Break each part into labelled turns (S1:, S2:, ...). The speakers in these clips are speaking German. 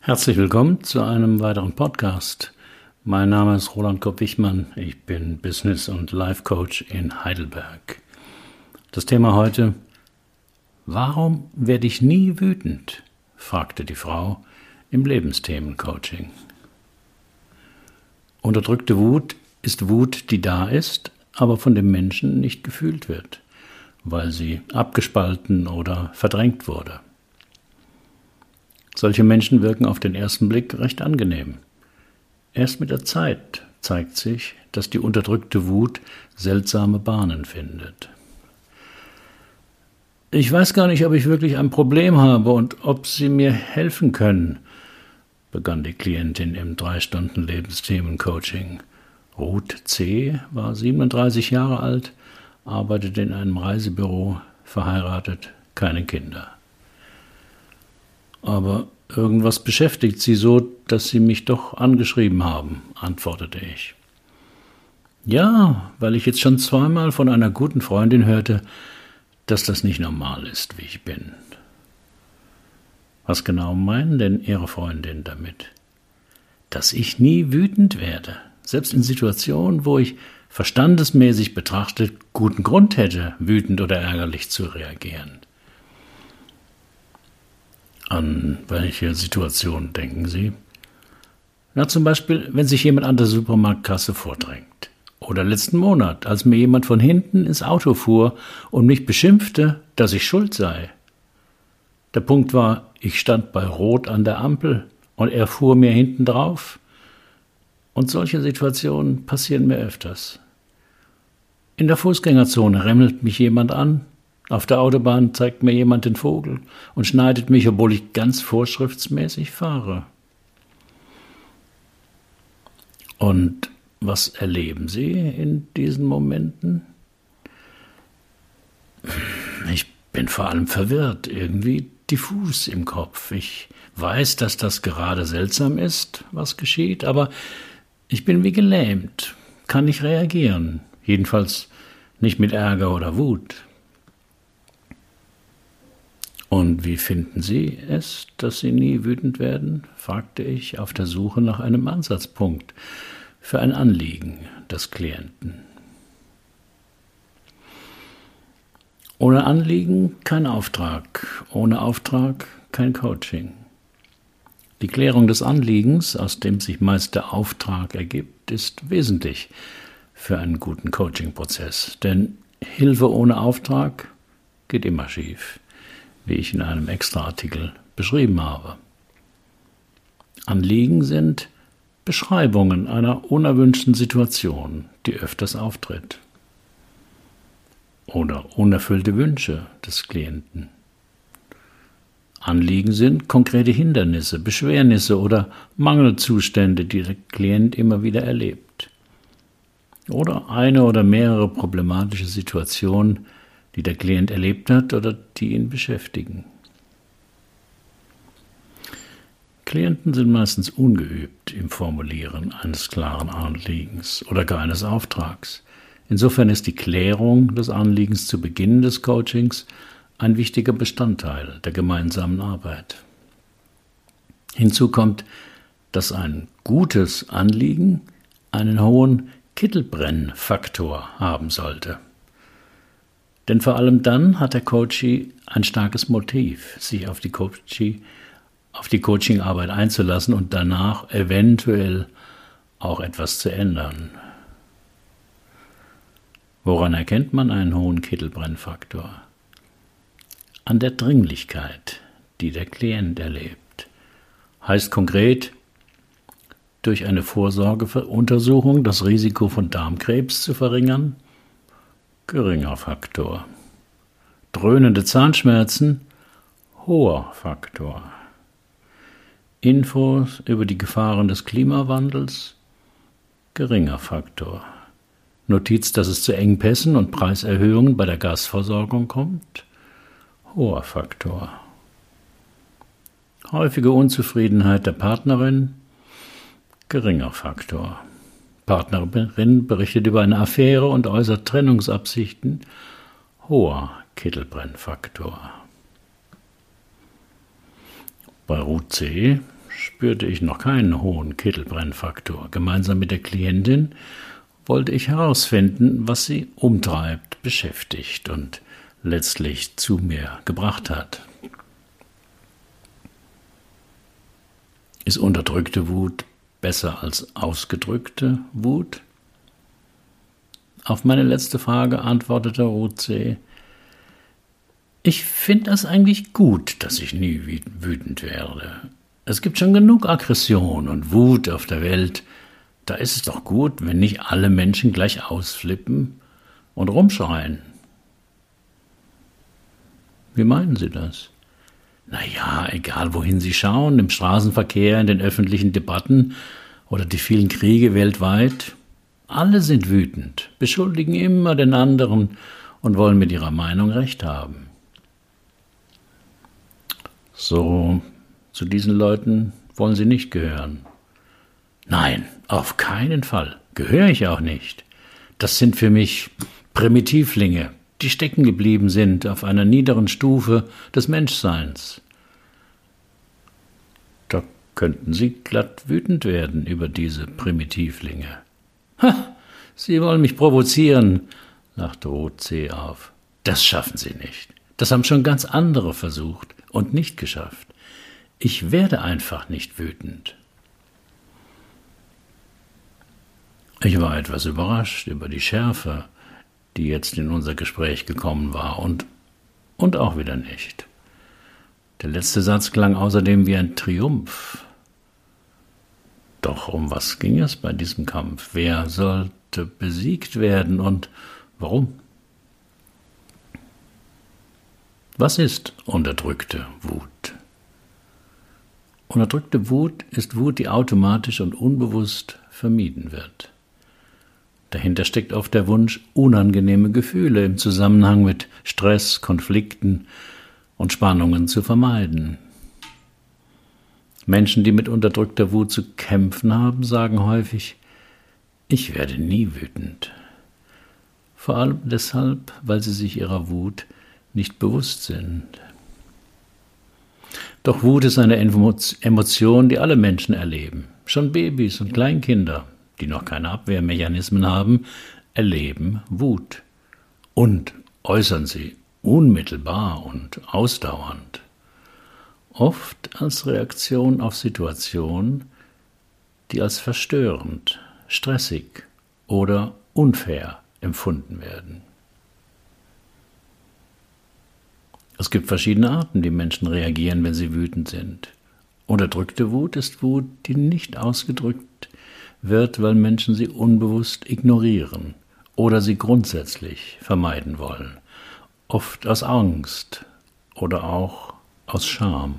S1: Herzlich willkommen zu einem weiteren Podcast. Mein Name ist Roland Kopp-Wichmann. Ich bin Business- und Life Coach in Heidelberg. Das Thema heute: Warum werde ich nie wütend? fragte die Frau im Lebensthemencoaching. Unterdrückte Wut ist Wut, die da ist, aber von dem Menschen nicht gefühlt wird, weil sie abgespalten oder verdrängt wurde. Solche Menschen wirken auf den ersten Blick recht angenehm. Erst mit der Zeit zeigt sich, dass die unterdrückte Wut seltsame Bahnen findet. Ich weiß gar nicht, ob ich wirklich ein Problem habe und ob Sie mir helfen können, begann die Klientin im drei Stunden Lebensthemen-Coaching. Ruth C. war 37 Jahre alt, arbeitete in einem Reisebüro, verheiratet, keine Kinder. Aber irgendwas beschäftigt sie so, dass sie mich doch angeschrieben haben, antwortete ich. Ja, weil ich jetzt schon zweimal von einer guten Freundin hörte, dass das nicht normal ist, wie ich bin. Was genau meinen denn Ihre Freundin damit? Dass ich nie wütend werde, selbst in Situationen, wo ich verstandesmäßig betrachtet guten Grund hätte, wütend oder ärgerlich zu reagieren. An welche Situation denken Sie? Na, zum Beispiel, wenn sich jemand an der Supermarktkasse vordrängt. Oder letzten Monat, als mir jemand von hinten ins Auto fuhr und mich beschimpfte, dass ich schuld sei. Der Punkt war, ich stand bei Rot an der Ampel und er fuhr mir hinten drauf. Und solche Situationen passieren mir öfters. In der Fußgängerzone remmelt mich jemand an, auf der Autobahn zeigt mir jemand den Vogel und schneidet mich, obwohl ich ganz vorschriftsmäßig fahre. Und was erleben Sie in diesen Momenten? Ich bin vor allem verwirrt, irgendwie diffus im Kopf. Ich weiß, dass das gerade seltsam ist, was geschieht, aber ich bin wie gelähmt, kann nicht reagieren, jedenfalls nicht mit Ärger oder Wut. Und wie finden Sie es, dass Sie nie wütend werden? fragte ich auf der Suche nach einem Ansatzpunkt für ein Anliegen des Klienten. Ohne Anliegen kein Auftrag, ohne Auftrag kein Coaching. Die Klärung des Anliegens, aus dem sich meist der Auftrag ergibt, ist wesentlich für einen guten Coaching-Prozess, denn Hilfe ohne Auftrag geht immer schief wie ich in einem Extraartikel beschrieben habe. Anliegen sind Beschreibungen einer unerwünschten Situation, die öfters auftritt. Oder unerfüllte Wünsche des Klienten. Anliegen sind konkrete Hindernisse, Beschwernisse oder Mangelzustände, die der Klient immer wieder erlebt. Oder eine oder mehrere problematische Situationen, die der Klient erlebt hat oder die ihn beschäftigen. Klienten sind meistens ungeübt im Formulieren eines klaren Anliegens oder gar eines Auftrags. Insofern ist die Klärung des Anliegens zu Beginn des Coachings ein wichtiger Bestandteil der gemeinsamen Arbeit. Hinzu kommt, dass ein gutes Anliegen einen hohen Kittelbrennfaktor haben sollte. Denn vor allem dann hat der Coachee ein starkes Motiv, sich auf die Coachee, auf die Coachingarbeit einzulassen und danach eventuell auch etwas zu ändern. Woran erkennt man einen hohen Kittelbrennfaktor? An der Dringlichkeit, die der Klient erlebt. Heißt konkret, durch eine Vorsorgeuntersuchung das Risiko von Darmkrebs zu verringern, geringer Faktor. Dröhnende Zahnschmerzen, hoher Faktor. Infos über die Gefahren des Klimawandels, geringer Faktor. Notiz, dass es zu Engpässen und Preiserhöhungen bei der Gasversorgung kommt, hoher Faktor. Häufige Unzufriedenheit der Partnerin, geringer Faktor. Partnerin berichtet über eine Affäre und äußert Trennungsabsichten. Hoher Kittelbrennfaktor. Bei Ruth C. spürte ich noch keinen hohen Kittelbrennfaktor. Gemeinsam mit der Klientin wollte ich herausfinden, was sie umtreibt, beschäftigt und letztlich zu mir gebracht hat. Ist unterdrückte Wut besser als ausgedrückte Wut? Auf meine letzte Frage antwortete Ruth ich finde es eigentlich gut, dass ich nie wütend werde. Es gibt schon genug Aggression und Wut auf der Welt. Da ist es doch gut, wenn nicht alle Menschen gleich ausflippen und rumschreien. Wie meinen Sie das? Na ja, egal wohin Sie schauen, im Straßenverkehr, in den öffentlichen Debatten oder die vielen Kriege weltweit, alle sind wütend, beschuldigen immer den anderen und wollen mit ihrer Meinung recht haben. So, zu diesen Leuten wollen Sie nicht gehören. Nein, auf keinen Fall. Gehöre ich auch nicht. Das sind für mich Primitivlinge, die stecken geblieben sind auf einer niederen Stufe des Menschseins. Da könnten Sie glatt wütend werden über diese Primitivlinge. Ha, Sie wollen mich provozieren, lachte Roth-C auf. Das schaffen Sie nicht. Das haben schon ganz andere versucht und nicht geschafft. Ich werde einfach nicht wütend. Ich war etwas überrascht über die Schärfe, die jetzt in unser Gespräch gekommen war, und, und auch wieder nicht. Der letzte Satz klang außerdem wie ein Triumph. Doch um was ging es bei diesem Kampf? Wer sollte besiegt werden und warum? Was ist unterdrückte Wut? Unterdrückte Wut ist Wut, die automatisch und unbewusst vermieden wird. Dahinter steckt oft der Wunsch, unangenehme Gefühle im Zusammenhang mit Stress, Konflikten und Spannungen zu vermeiden. Menschen, die mit unterdrückter Wut zu kämpfen haben, sagen häufig, ich werde nie wütend. Vor allem deshalb, weil sie sich ihrer Wut nicht bewusst sind. Doch Wut ist eine Emotion, die alle Menschen erleben. Schon Babys und Kleinkinder, die noch keine Abwehrmechanismen haben, erleben Wut und äußern sie unmittelbar und ausdauernd. Oft als Reaktion auf Situationen, die als verstörend, stressig oder unfair empfunden werden. Es gibt verschiedene Arten, wie Menschen reagieren, wenn sie wütend sind. Unterdrückte Wut ist Wut, die nicht ausgedrückt wird, weil Menschen sie unbewusst ignorieren oder sie grundsätzlich vermeiden wollen, oft aus Angst oder auch aus Scham.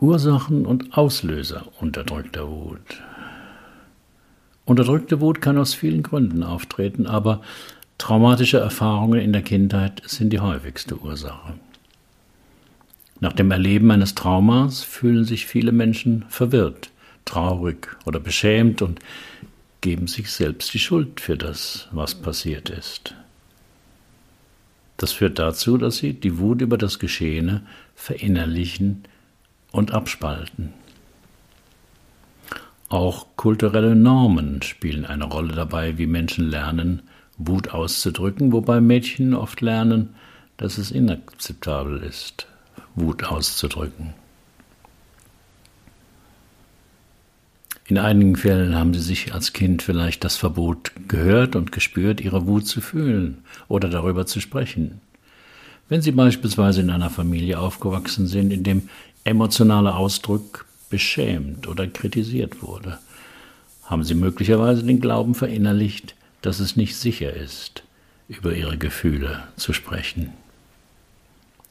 S1: Ursachen und Auslöser unterdrückter Wut. Unterdrückte Wut kann aus vielen Gründen auftreten, aber Traumatische Erfahrungen in der Kindheit sind die häufigste Ursache. Nach dem Erleben eines Traumas fühlen sich viele Menschen verwirrt, traurig oder beschämt und geben sich selbst die Schuld für das, was passiert ist. Das führt dazu, dass sie die Wut über das Geschehene verinnerlichen und abspalten. Auch kulturelle Normen spielen eine Rolle dabei, wie Menschen lernen, Wut auszudrücken, wobei Mädchen oft lernen, dass es inakzeptabel ist, Wut auszudrücken. In einigen Fällen haben sie sich als Kind vielleicht das Verbot gehört und gespürt, ihre Wut zu fühlen oder darüber zu sprechen. Wenn sie beispielsweise in einer Familie aufgewachsen sind, in dem emotionaler Ausdruck beschämt oder kritisiert wurde, haben sie möglicherweise den Glauben verinnerlicht, dass es nicht sicher ist, über ihre Gefühle zu sprechen.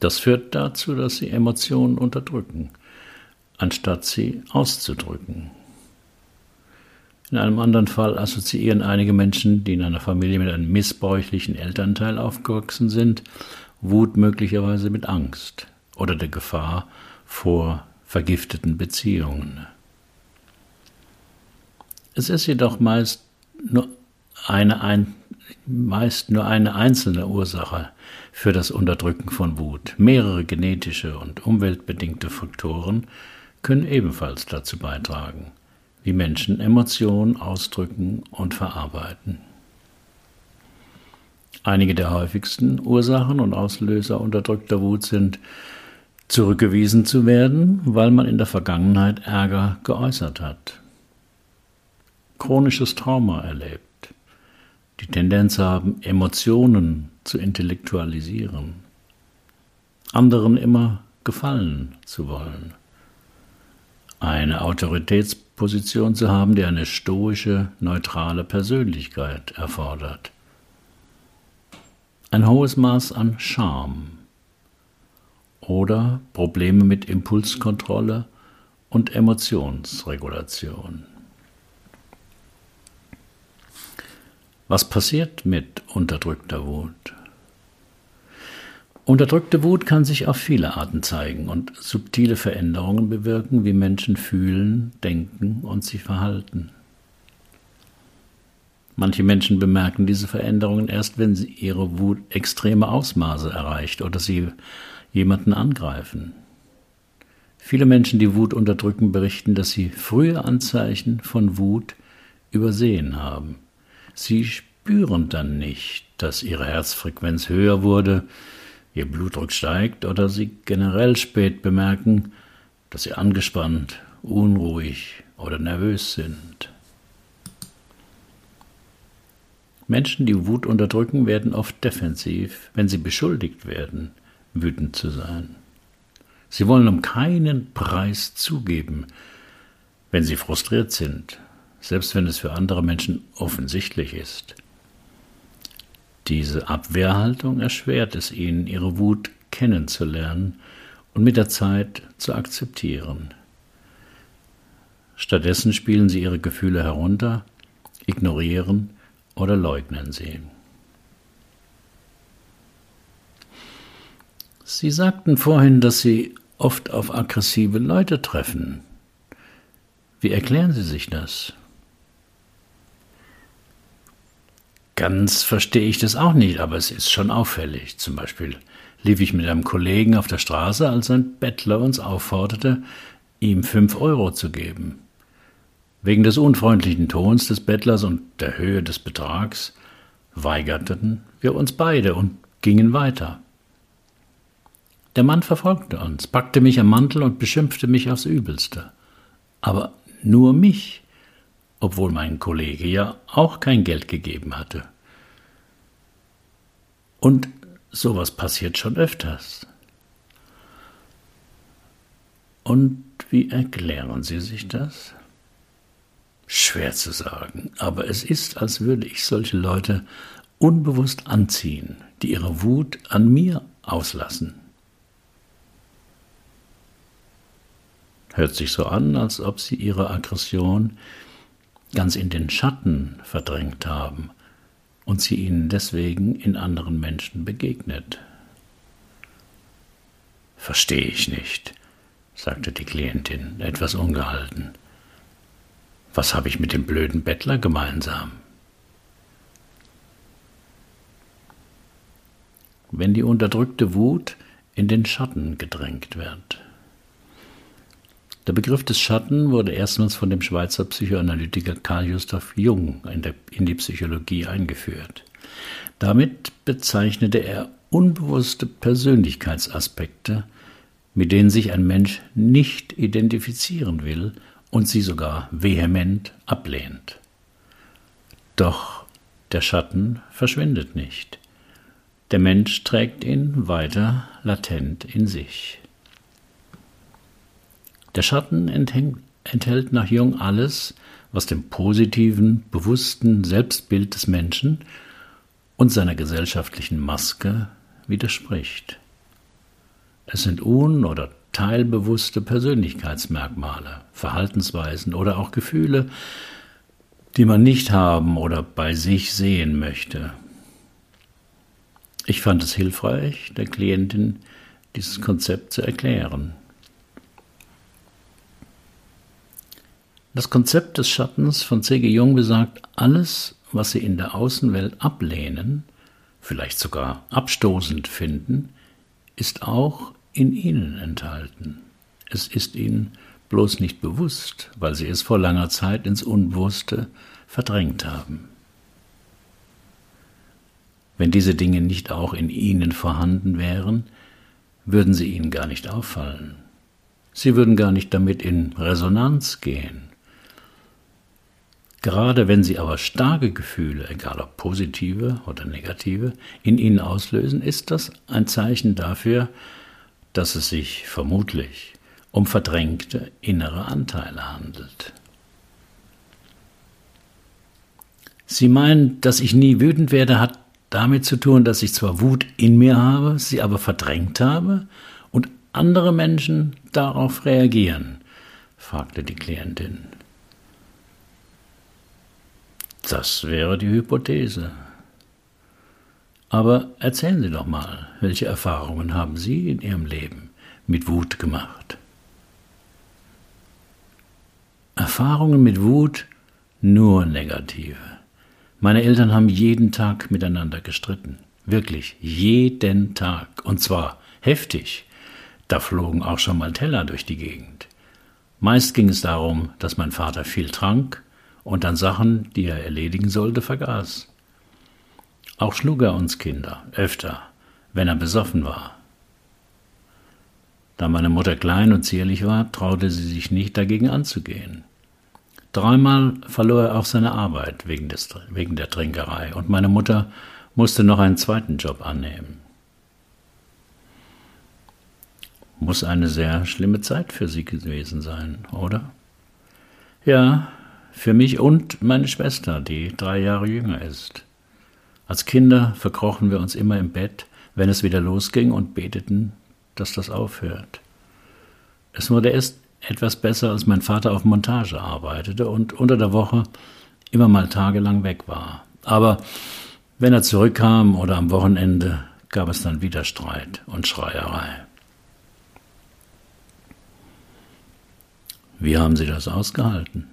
S1: Das führt dazu, dass sie Emotionen unterdrücken, anstatt sie auszudrücken. In einem anderen Fall assoziieren einige Menschen, die in einer Familie mit einem missbräuchlichen Elternteil aufgewachsen sind, Wut möglicherweise mit Angst oder der Gefahr vor vergifteten Beziehungen. Es ist jedoch meist nur eine ein, meist nur eine einzelne Ursache, für das Unterdrücken von Wut. Mehrere genetische und umweltbedingte Faktoren können ebenfalls dazu beitragen, wie Menschen Emotionen ausdrücken und verarbeiten. Einige der häufigsten Ursachen und Auslöser unterdrückter Wut sind zurückgewiesen zu werden, weil man in der Vergangenheit Ärger geäußert hat, chronisches Trauma erlebt, die Tendenz haben, Emotionen zu intellektualisieren, anderen immer gefallen zu wollen, eine Autoritätsposition zu haben, die eine stoische, neutrale Persönlichkeit erfordert, ein hohes Maß an Scham oder Probleme mit Impulskontrolle und Emotionsregulation. Was passiert mit unterdrückter Wut? Unterdrückte Wut kann sich auf viele Arten zeigen und subtile Veränderungen bewirken, wie Menschen fühlen, denken und sich verhalten. Manche Menschen bemerken diese Veränderungen erst, wenn sie ihre Wut extreme Ausmaße erreicht oder sie jemanden angreifen. Viele Menschen, die Wut unterdrücken, berichten, dass sie frühe Anzeichen von Wut übersehen haben. Sie spüren dann nicht, dass ihre Herzfrequenz höher wurde, ihr Blutdruck steigt oder sie generell spät bemerken, dass sie angespannt, unruhig oder nervös sind. Menschen, die Wut unterdrücken, werden oft defensiv, wenn sie beschuldigt werden, wütend zu sein. Sie wollen um keinen Preis zugeben, wenn sie frustriert sind, selbst wenn es für andere Menschen offensichtlich ist. Diese Abwehrhaltung erschwert es ihnen, ihre Wut kennenzulernen und mit der Zeit zu akzeptieren. Stattdessen spielen sie ihre Gefühle herunter, ignorieren oder leugnen sie. Sie sagten vorhin, dass Sie oft auf aggressive Leute treffen. Wie erklären Sie sich das? Ganz verstehe ich das auch nicht, aber es ist schon auffällig. Zum Beispiel lief ich mit einem Kollegen auf der Straße, als ein Bettler uns aufforderte, ihm fünf Euro zu geben. Wegen des unfreundlichen Tons des Bettlers und der Höhe des Betrags weigerten wir uns beide und gingen weiter. Der Mann verfolgte uns, packte mich am Mantel und beschimpfte mich aufs Übelste. Aber nur mich, obwohl mein Kollege ja auch kein Geld gegeben hatte. Und sowas passiert schon öfters. Und wie erklären Sie sich das? Schwer zu sagen, aber es ist, als würde ich solche Leute unbewusst anziehen, die ihre Wut an mir auslassen. Hört sich so an, als ob sie ihre Aggression ganz in den Schatten verdrängt haben und sie ihnen deswegen in anderen Menschen begegnet. Verstehe ich nicht, sagte die Klientin etwas ungehalten. Was habe ich mit dem blöden Bettler gemeinsam? Wenn die unterdrückte Wut in den Schatten gedrängt wird. Der Begriff des Schatten wurde erstmals von dem Schweizer Psychoanalytiker Carl Gustav Jung in, der, in die Psychologie eingeführt. Damit bezeichnete er unbewusste Persönlichkeitsaspekte, mit denen sich ein Mensch nicht identifizieren will und sie sogar vehement ablehnt. Doch der Schatten verschwindet nicht. Der Mensch trägt ihn weiter latent in sich. Der Schatten enthält nach Jung alles, was dem positiven, bewussten Selbstbild des Menschen und seiner gesellschaftlichen Maske widerspricht. Es sind un- oder teilbewusste Persönlichkeitsmerkmale, Verhaltensweisen oder auch Gefühle, die man nicht haben oder bei sich sehen möchte. Ich fand es hilfreich, der Klientin dieses Konzept zu erklären. Das Konzept des Schattens von C.G. Jung besagt, alles, was Sie in der Außenwelt ablehnen, vielleicht sogar abstoßend finden, ist auch in ihnen enthalten. Es ist ihnen bloß nicht bewusst, weil sie es vor langer Zeit ins Unbewusste verdrängt haben. Wenn diese Dinge nicht auch in ihnen vorhanden wären, würden sie ihnen gar nicht auffallen. Sie würden gar nicht damit in Resonanz gehen. Gerade wenn sie aber starke Gefühle, egal ob positive oder negative, in ihnen auslösen, ist das ein Zeichen dafür, dass es sich vermutlich um verdrängte innere Anteile handelt. Sie meinen, dass ich nie wütend werde, hat damit zu tun, dass ich zwar Wut in mir habe, sie aber verdrängt habe und andere Menschen darauf reagieren? fragte die Klientin. Das wäre die Hypothese. Aber erzählen Sie doch mal, welche Erfahrungen haben Sie in Ihrem Leben mit Wut gemacht? Erfahrungen mit Wut nur negative. Meine Eltern haben jeden Tag miteinander gestritten. Wirklich, jeden Tag. Und zwar heftig. Da flogen auch schon mal Teller durch die Gegend. Meist ging es darum, dass mein Vater viel trank und dann Sachen, die er erledigen sollte, vergaß. Auch schlug er uns Kinder, öfter, wenn er besoffen war. Da meine Mutter klein und zierlich war, traute sie sich nicht dagegen anzugehen. Dreimal verlor er auch seine Arbeit wegen, des, wegen der Trinkerei und meine Mutter musste noch einen zweiten Job annehmen. Muss eine sehr schlimme Zeit für sie gewesen sein, oder? Ja, für mich und meine Schwester, die drei Jahre jünger ist. Als Kinder verkrochen wir uns immer im Bett, wenn es wieder losging und beteten, dass das aufhört. Es wurde erst etwas besser, als mein Vater auf Montage arbeitete und unter der Woche immer mal tagelang weg war. Aber wenn er zurückkam oder am Wochenende, gab es dann wieder Streit und Schreierei. Wie haben Sie das ausgehalten?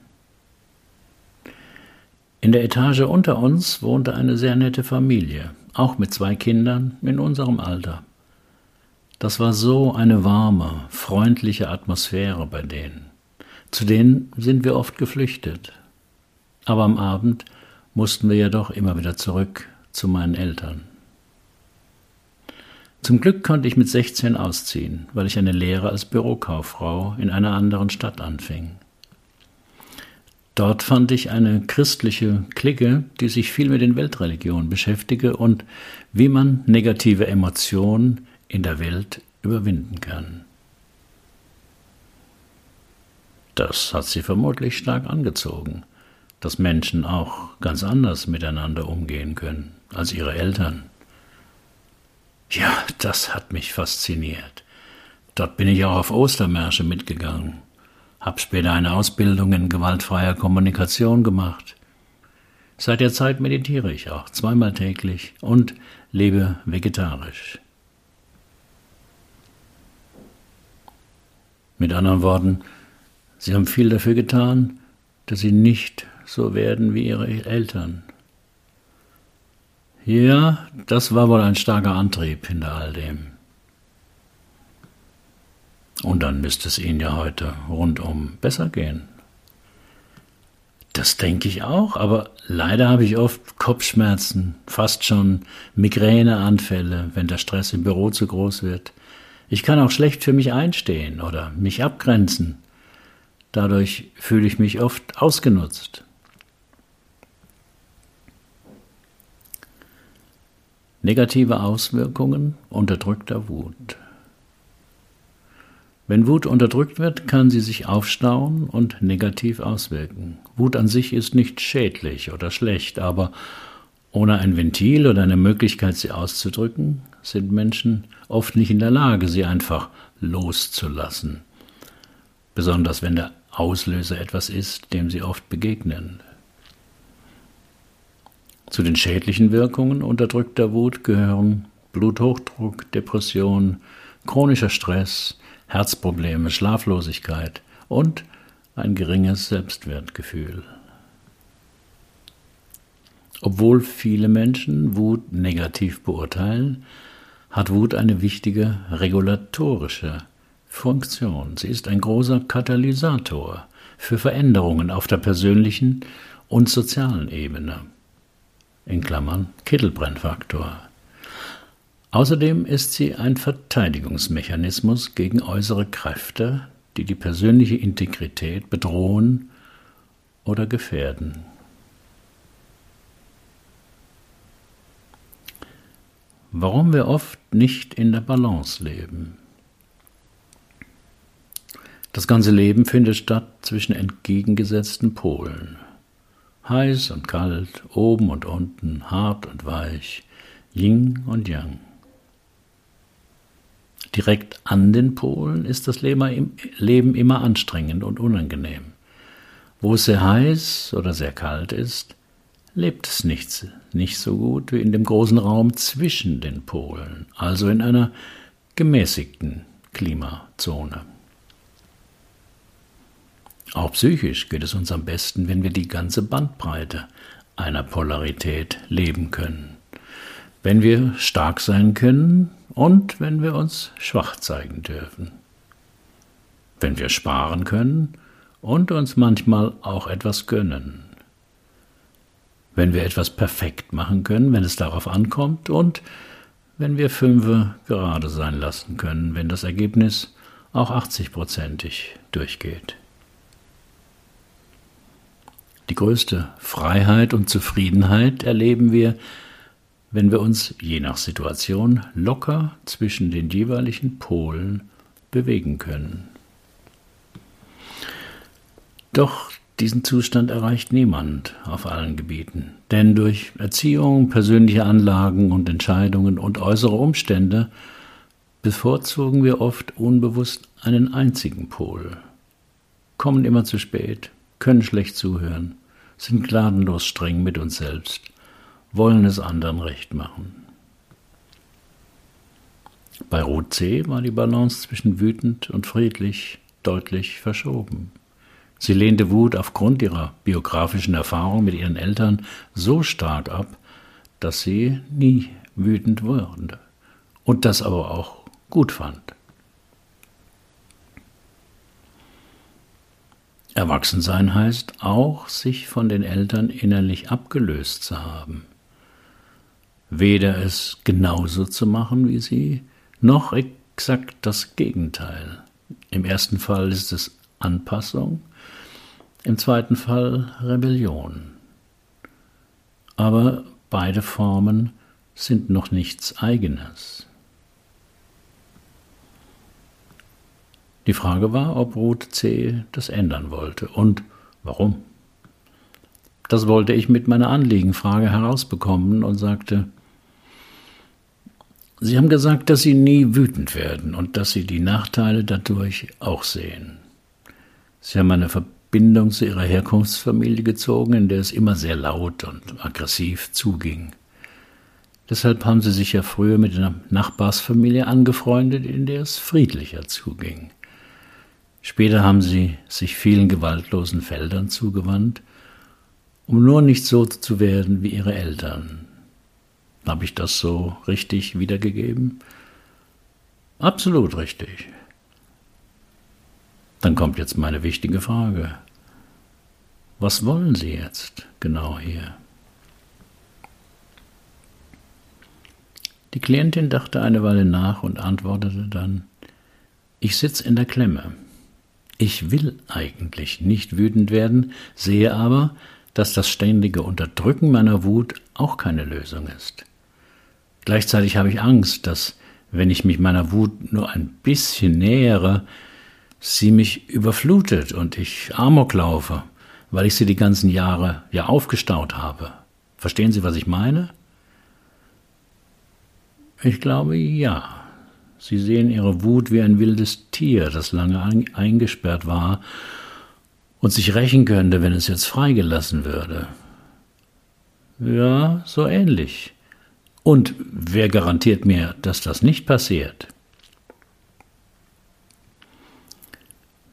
S1: In der Etage unter uns wohnte eine sehr nette Familie, auch mit zwei Kindern in unserem Alter. Das war so eine warme, freundliche Atmosphäre bei denen. Zu denen sind wir oft geflüchtet. Aber am Abend mussten wir ja doch immer wieder zurück zu meinen Eltern. Zum Glück konnte ich mit 16 ausziehen, weil ich eine Lehre als Bürokauffrau in einer anderen Stadt anfing. Dort fand ich eine christliche Clique, die sich viel mit den Weltreligionen beschäftige und wie man negative Emotionen in der Welt überwinden kann. Das hat sie vermutlich stark angezogen, dass Menschen auch ganz anders miteinander umgehen können als ihre Eltern. Ja, das hat mich fasziniert. Dort bin ich auch auf Ostermärsche mitgegangen habe später eine Ausbildung in gewaltfreier Kommunikation gemacht. Seit der Zeit meditiere ich auch zweimal täglich und lebe vegetarisch. Mit anderen Worten, Sie haben viel dafür getan, dass Sie nicht so werden wie Ihre Eltern. Ja, das war wohl ein starker Antrieb hinter all dem. Und dann müsste es Ihnen ja heute rundum besser gehen. Das denke ich auch, aber leider habe ich oft Kopfschmerzen, fast schon Migräneanfälle, wenn der Stress im Büro zu groß wird. Ich kann auch schlecht für mich einstehen oder mich abgrenzen. Dadurch fühle ich mich oft ausgenutzt. Negative Auswirkungen unterdrückter Wut. Wenn Wut unterdrückt wird, kann sie sich aufstauen und negativ auswirken. Wut an sich ist nicht schädlich oder schlecht, aber ohne ein Ventil oder eine Möglichkeit, sie auszudrücken, sind Menschen oft nicht in der Lage, sie einfach loszulassen. Besonders wenn der Auslöser etwas ist, dem sie oft begegnen. Zu den schädlichen Wirkungen unterdrückter Wut gehören Bluthochdruck, Depression, chronischer Stress, Herzprobleme, Schlaflosigkeit und ein geringes Selbstwertgefühl. Obwohl viele Menschen Wut negativ beurteilen, hat Wut eine wichtige regulatorische Funktion. Sie ist ein großer Katalysator für Veränderungen auf der persönlichen und sozialen Ebene. In Klammern Kittelbrennfaktor. Außerdem ist sie ein Verteidigungsmechanismus gegen äußere Kräfte, die die persönliche Integrität bedrohen oder gefährden. Warum wir oft nicht in der Balance leben. Das ganze Leben findet statt zwischen entgegengesetzten Polen. Heiß und kalt, oben und unten, hart und weich, Yin und Yang. Direkt an den Polen ist das Leben immer anstrengend und unangenehm. Wo es sehr heiß oder sehr kalt ist, lebt es nicht, nicht so gut wie in dem großen Raum zwischen den Polen, also in einer gemäßigten Klimazone. Auch psychisch geht es uns am besten, wenn wir die ganze Bandbreite einer Polarität leben können. Wenn wir stark sein können und wenn wir uns schwach zeigen dürfen. Wenn wir sparen können und uns manchmal auch etwas gönnen. Wenn wir etwas perfekt machen können, wenn es darauf ankommt und wenn wir Fünfe gerade sein lassen können, wenn das Ergebnis auch 80-prozentig durchgeht. Die größte Freiheit und Zufriedenheit erleben wir, wenn wir uns je nach Situation locker zwischen den jeweiligen Polen bewegen können. Doch diesen Zustand erreicht niemand auf allen Gebieten, denn durch Erziehung, persönliche Anlagen und Entscheidungen und äußere Umstände bevorzugen wir oft unbewusst einen einzigen Pol, kommen immer zu spät, können schlecht zuhören, sind gnadenlos streng mit uns selbst, wollen es anderen recht machen. Bei Rot C war die Balance zwischen wütend und friedlich deutlich verschoben. Sie lehnte Wut aufgrund ihrer biografischen Erfahrung mit ihren Eltern so stark ab, dass sie nie wütend wurde und das aber auch gut fand. Erwachsensein heißt auch, sich von den Eltern innerlich abgelöst zu haben. Weder es genauso zu machen wie sie, noch exakt das Gegenteil. Im ersten Fall ist es Anpassung, im zweiten Fall Rebellion. Aber beide Formen sind noch nichts eigenes. Die Frage war, ob Ruth C. das ändern wollte und warum. Das wollte ich mit meiner Anliegenfrage herausbekommen und sagte, Sie haben gesagt, dass Sie nie wütend werden und dass Sie die Nachteile dadurch auch sehen. Sie haben eine Verbindung zu Ihrer Herkunftsfamilie gezogen, in der es immer sehr laut und aggressiv zuging. Deshalb haben Sie sich ja früher mit einer Nachbarsfamilie angefreundet, in der es friedlicher zuging. Später haben sie sich vielen gewaltlosen Feldern zugewandt, um nur nicht so zu werden wie ihre Eltern. Habe ich das so richtig wiedergegeben? Absolut richtig. Dann kommt jetzt meine wichtige Frage. Was wollen Sie jetzt genau hier? Die Klientin dachte eine Weile nach und antwortete dann, ich sitze in der Klemme. Ich will eigentlich nicht wütend werden, sehe aber, dass das ständige Unterdrücken meiner Wut auch keine Lösung ist. Gleichzeitig habe ich Angst, dass, wenn ich mich meiner Wut nur ein bisschen nähere, sie mich überflutet und ich Amok laufe, weil ich sie die ganzen Jahre ja aufgestaut habe. Verstehen Sie, was ich meine? Ich glaube ja. Sie sehen ihre Wut wie ein wildes Tier, das lange eingesperrt war und sich rächen könnte, wenn es jetzt freigelassen würde. Ja, so ähnlich. Und wer garantiert mir, dass das nicht passiert?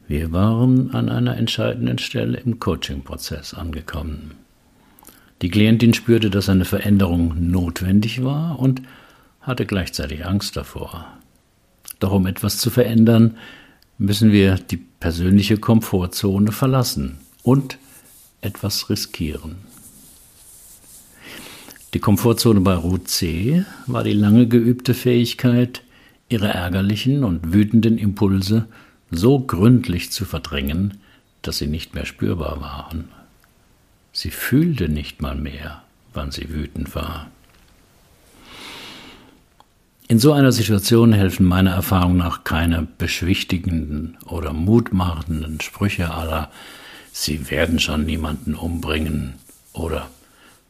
S1: Wir waren an einer entscheidenden Stelle im Coaching-Prozess angekommen. Die Klientin spürte, dass eine Veränderung notwendig war und hatte gleichzeitig Angst davor. Doch um etwas zu verändern, müssen wir die persönliche Komfortzone verlassen und etwas riskieren. Die Komfortzone bei Ruth C. war die lange geübte Fähigkeit, ihre ärgerlichen und wütenden Impulse so gründlich zu verdrängen, dass sie nicht mehr spürbar waren. Sie fühlte nicht mal mehr, wann sie wütend war. In so einer Situation helfen meiner Erfahrung nach keine beschwichtigenden oder mutmachenden Sprüche aller Sie werden schon niemanden umbringen oder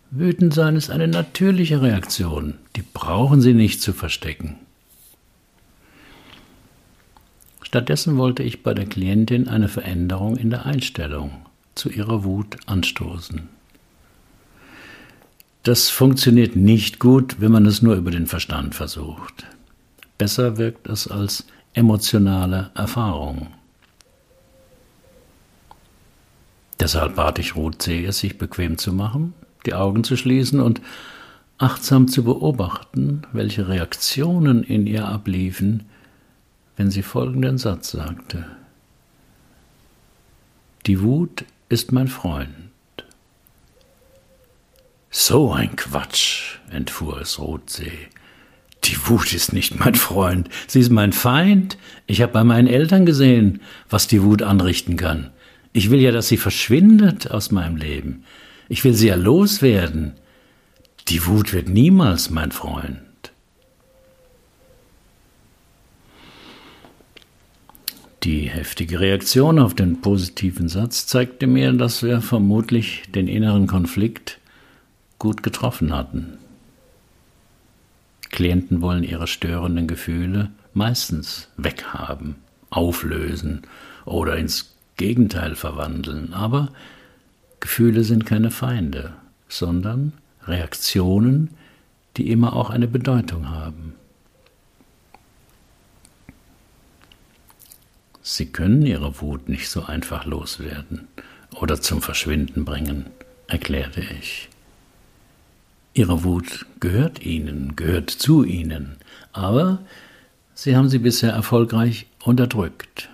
S1: Wütend sein ist eine natürliche Reaktion, die brauchen Sie nicht zu verstecken. Stattdessen wollte ich bei der Klientin eine Veränderung in der Einstellung zu ihrer Wut anstoßen. Das funktioniert nicht gut, wenn man es nur über den Verstand versucht. Besser wirkt es als emotionale Erfahrung. Deshalb bat ich Ruth C., es sich bequem zu machen, die Augen zu schließen und achtsam zu beobachten, welche Reaktionen in ihr abliefen, wenn sie folgenden Satz sagte. Die Wut ist mein Freund. So ein Quatsch, entfuhr es Rotsee. Die Wut ist nicht mein Freund, sie ist mein Feind. Ich habe bei meinen Eltern gesehen, was die Wut anrichten kann. Ich will ja, dass sie verschwindet aus meinem Leben. Ich will sie ja loswerden. Die Wut wird niemals mein Freund. Die heftige Reaktion auf den positiven Satz zeigte mir, dass wir vermutlich den inneren Konflikt gut getroffen hatten. Klienten wollen ihre störenden Gefühle meistens weghaben, auflösen oder ins Gegenteil verwandeln, aber Gefühle sind keine Feinde, sondern Reaktionen, die immer auch eine Bedeutung haben. Sie können ihre Wut nicht so einfach loswerden oder zum Verschwinden bringen, erklärte ich. Ihre Wut gehört Ihnen, gehört zu Ihnen, aber Sie haben sie bisher erfolgreich unterdrückt.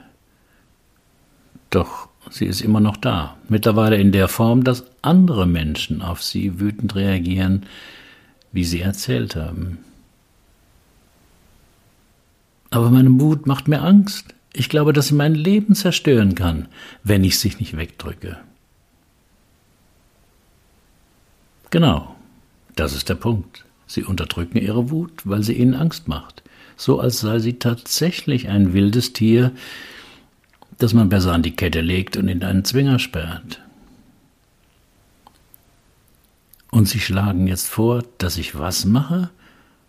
S1: Doch sie ist immer noch da. Mittlerweile in der Form, dass andere Menschen auf sie wütend reagieren, wie sie erzählt haben. Aber meine Wut macht mir Angst. Ich glaube, dass sie mein Leben zerstören kann, wenn ich sie nicht wegdrücke. Genau, das ist der Punkt. Sie unterdrücken ihre Wut, weil sie ihnen Angst macht, so als sei sie tatsächlich ein wildes Tier, das man besser an die Kette legt und in einen Zwinger sperrt. Und Sie schlagen jetzt vor, dass ich was mache?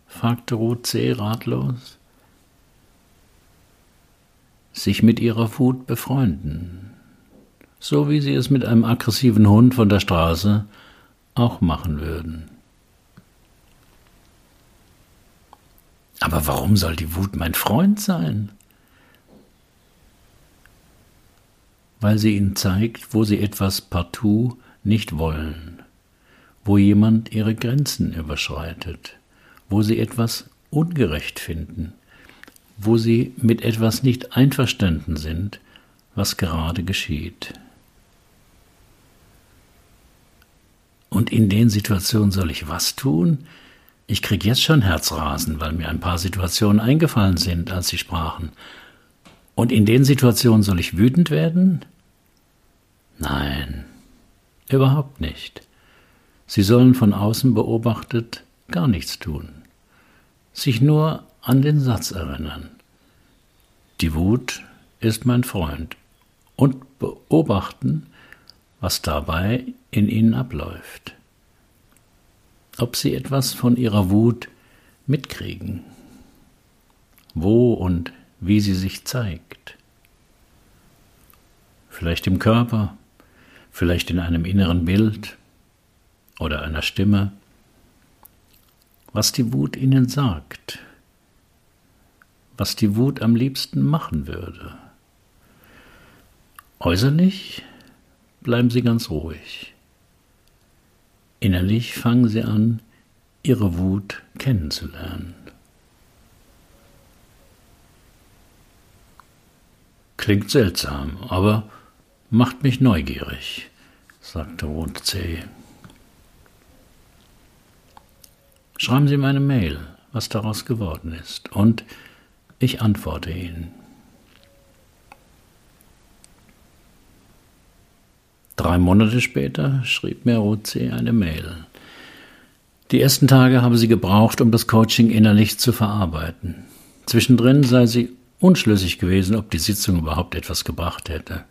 S1: fragte Ruth C. ratlos. Sich mit ihrer Wut befreunden, so wie Sie es mit einem aggressiven Hund von der Straße auch machen würden. Aber warum soll die Wut mein Freund sein? Weil sie ihnen zeigt, wo sie etwas partout nicht wollen, wo jemand ihre Grenzen überschreitet, wo sie etwas ungerecht finden, wo sie mit etwas nicht einverstanden sind, was gerade geschieht. Und in den Situationen soll ich was tun? Ich krieg jetzt schon Herzrasen, weil mir ein paar Situationen eingefallen sind, als sie sprachen. Und in den Situationen soll ich wütend werden? Nein, überhaupt nicht. Sie sollen von außen beobachtet gar nichts tun, sich nur an den Satz erinnern. Die Wut ist mein Freund und beobachten, was dabei in ihnen abläuft. Ob sie etwas von ihrer Wut mitkriegen, wo und wie sie sich zeigt. Vielleicht im Körper, vielleicht in einem inneren Bild oder einer Stimme, was die Wut ihnen sagt, was die Wut am liebsten machen würde. Äußerlich bleiben sie ganz ruhig. Innerlich fangen Sie an, Ihre Wut kennenzulernen. Klingt seltsam, aber macht mich neugierig, sagte Rotzee. Schreiben Sie meine Mail, was daraus geworden ist, und ich antworte Ihnen. Drei Monate später schrieb mir Rotzee eine Mail. Die ersten Tage habe sie gebraucht, um das Coaching innerlich zu verarbeiten. Zwischendrin sei sie unschlüssig gewesen, ob die Sitzung überhaupt etwas gebracht hätte.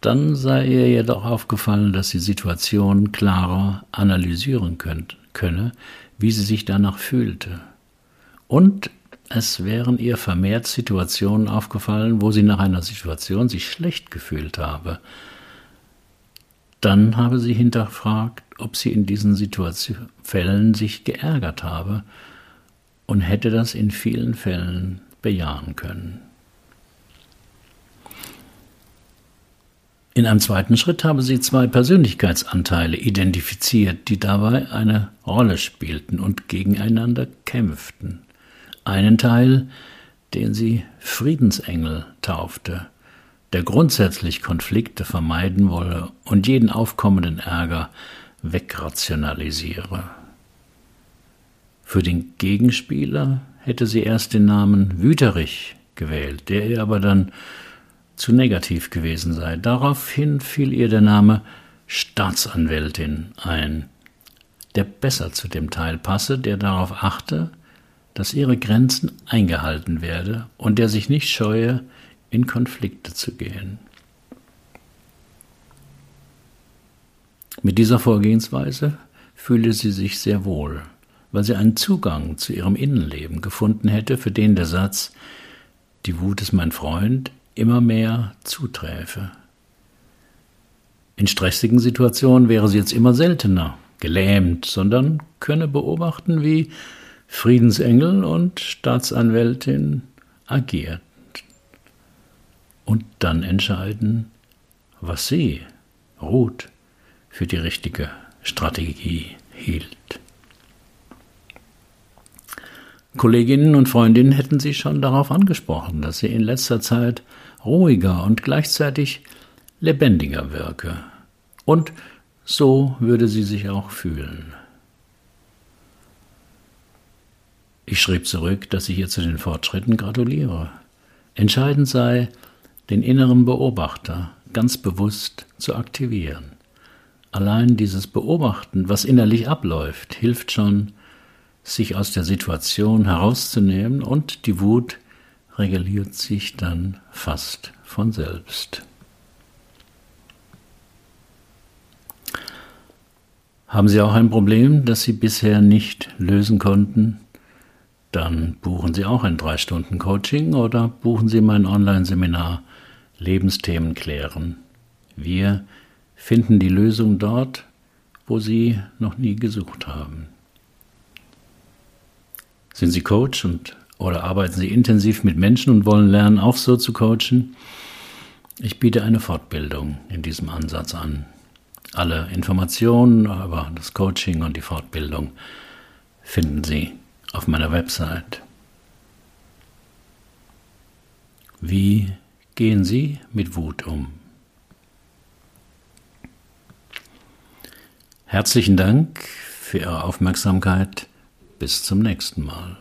S1: Dann sei ihr jedoch aufgefallen, dass die Situation klarer analysieren könnt, könne, wie sie sich danach fühlte. Und es wären ihr vermehrt Situationen aufgefallen, wo sie nach einer Situation sich schlecht gefühlt habe. Dann habe sie hinterfragt, ob sie in diesen Situation Fällen sich geärgert habe und hätte das in vielen Fällen bejahen können. In einem zweiten Schritt habe sie zwei Persönlichkeitsanteile identifiziert, die dabei eine Rolle spielten und gegeneinander kämpften. Einen Teil, den sie Friedensengel taufte, der grundsätzlich Konflikte vermeiden wolle und jeden aufkommenden Ärger wegrationalisiere. Für den Gegenspieler hätte sie erst den Namen Wüterich gewählt, der ihr aber dann zu negativ gewesen sei. Daraufhin fiel ihr der Name Staatsanwältin ein, der besser zu dem Teil passe, der darauf achte, dass ihre Grenzen eingehalten werde und der sich nicht scheue, in Konflikte zu gehen. Mit dieser Vorgehensweise fühle sie sich sehr wohl weil sie einen Zugang zu ihrem Innenleben gefunden hätte, für den der Satz Die Wut ist mein Freund immer mehr zuträfe. In stressigen Situationen wäre sie jetzt immer seltener gelähmt, sondern könne beobachten, wie Friedensengel und Staatsanwältin agiert und dann entscheiden, was sie, Ruth, für die richtige Strategie hielt. Kolleginnen und Freundinnen hätten sie schon darauf angesprochen, dass sie in letzter Zeit ruhiger und gleichzeitig lebendiger wirke. Und so würde sie sich auch fühlen. Ich schrieb zurück, dass ich ihr zu den Fortschritten gratuliere. Entscheidend sei, den inneren Beobachter ganz bewusst zu aktivieren. Allein dieses Beobachten, was innerlich abläuft, hilft schon, sich aus der Situation herauszunehmen und die Wut reguliert sich dann fast von selbst. Haben Sie auch ein Problem, das Sie bisher nicht lösen konnten? Dann buchen Sie auch ein 3-Stunden-Coaching oder buchen Sie mein Online-Seminar Lebensthemen klären. Wir finden die Lösung dort, wo Sie noch nie gesucht haben. Sind Sie Coach und oder arbeiten Sie intensiv mit Menschen und wollen lernen, auch so zu coachen? Ich biete eine Fortbildung in diesem Ansatz an. Alle Informationen über das Coaching und die Fortbildung finden Sie auf meiner Website. Wie gehen Sie mit Wut um? Herzlichen Dank für Ihre Aufmerksamkeit. Bis zum nächsten Mal.